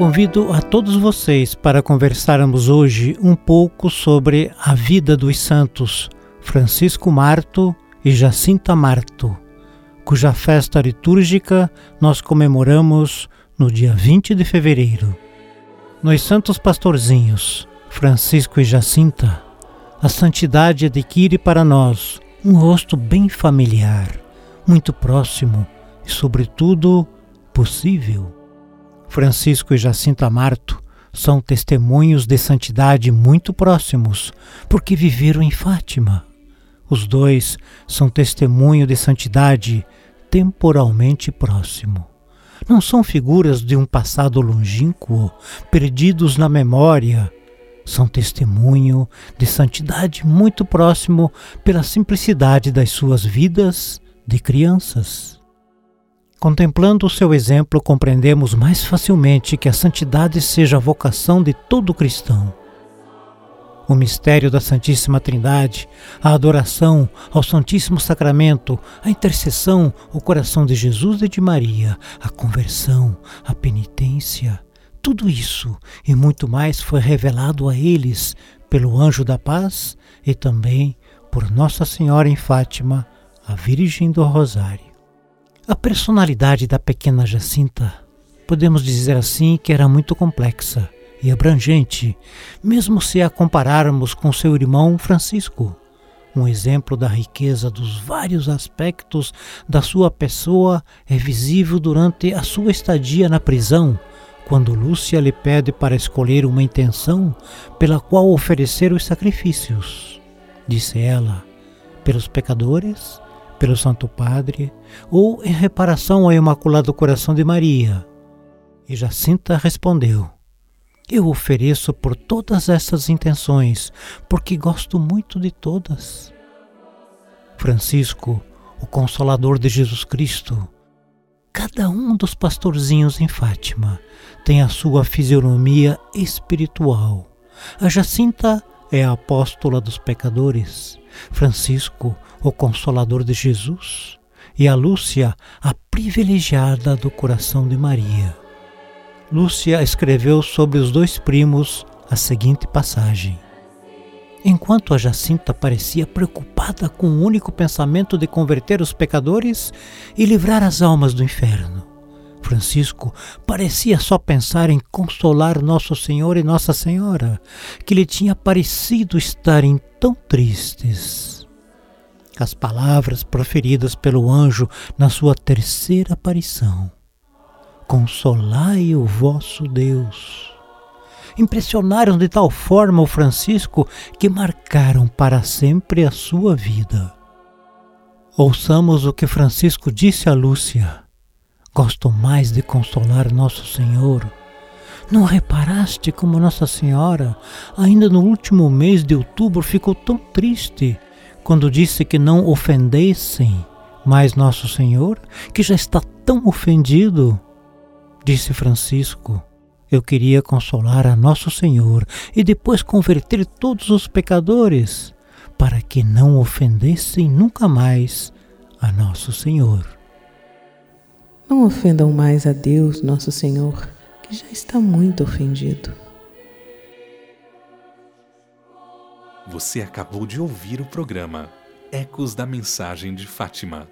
Convido a todos vocês para conversarmos hoje um pouco sobre a vida dos santos Francisco Marto e Jacinta Marto, cuja festa litúrgica nós comemoramos no dia 20 de fevereiro. Nos santos pastorzinhos, Francisco e Jacinta, a santidade adquire para nós um rosto bem familiar, muito próximo e, sobretudo, possível. Francisco e Jacinta Marto são testemunhos de santidade muito próximos, porque viveram em Fátima. Os dois são testemunho de santidade temporalmente próximo. Não são figuras de um passado longínquo, perdidos na memória. São testemunho de santidade muito próximo pela simplicidade das suas vidas de crianças. Contemplando o seu exemplo, compreendemos mais facilmente que a santidade seja a vocação de todo cristão. O mistério da Santíssima Trindade, a adoração ao Santíssimo Sacramento, a intercessão ao coração de Jesus e de Maria, a conversão, a penitência, tudo isso e muito mais foi revelado a eles pelo anjo da paz e também por Nossa Senhora em Fátima, a Virgem do Rosário. A personalidade da pequena Jacinta, podemos dizer assim que era muito complexa e abrangente, mesmo se a compararmos com seu irmão Francisco. Um exemplo da riqueza dos vários aspectos da sua pessoa é visível durante a sua estadia na prisão, quando Lúcia lhe pede para escolher uma intenção pela qual oferecer os sacrifícios. Disse ela: pelos pecadores pelo Santo Padre ou em reparação ao Imaculado Coração de Maria? E Jacinta respondeu: Eu ofereço por todas essas intenções, porque gosto muito de todas. Francisco, o Consolador de Jesus Cristo, cada um dos pastorzinhos em Fátima tem a sua fisionomia espiritual. A Jacinta é a apóstola dos pecadores. Francisco, o Consolador de Jesus, e a Lúcia, a privilegiada do coração de Maria. Lúcia escreveu sobre os dois primos a seguinte passagem. Enquanto a Jacinta parecia preocupada com o único pensamento de converter os pecadores e livrar as almas do inferno, Francisco parecia só pensar em consolar Nosso Senhor e Nossa Senhora, que lhe tinha parecido estarem tão tristes as palavras proferidas pelo anjo na sua terceira aparição. Consolai o vosso Deus. Impressionaram de tal forma o Francisco que marcaram para sempre a sua vida. Ouçamos o que Francisco disse a Lúcia. Gosto mais de consolar Nosso Senhor. Não reparaste como Nossa Senhora, ainda no último mês de outubro, ficou tão triste quando disse que não ofendessem mais Nosso Senhor, que já está tão ofendido? Disse Francisco: Eu queria consolar a Nosso Senhor e depois converter todos os pecadores, para que não ofendessem nunca mais a Nosso Senhor. Não ofendam mais a Deus, Nosso Senhor, que já está muito ofendido. Você acabou de ouvir o programa Ecos da Mensagem de Fátima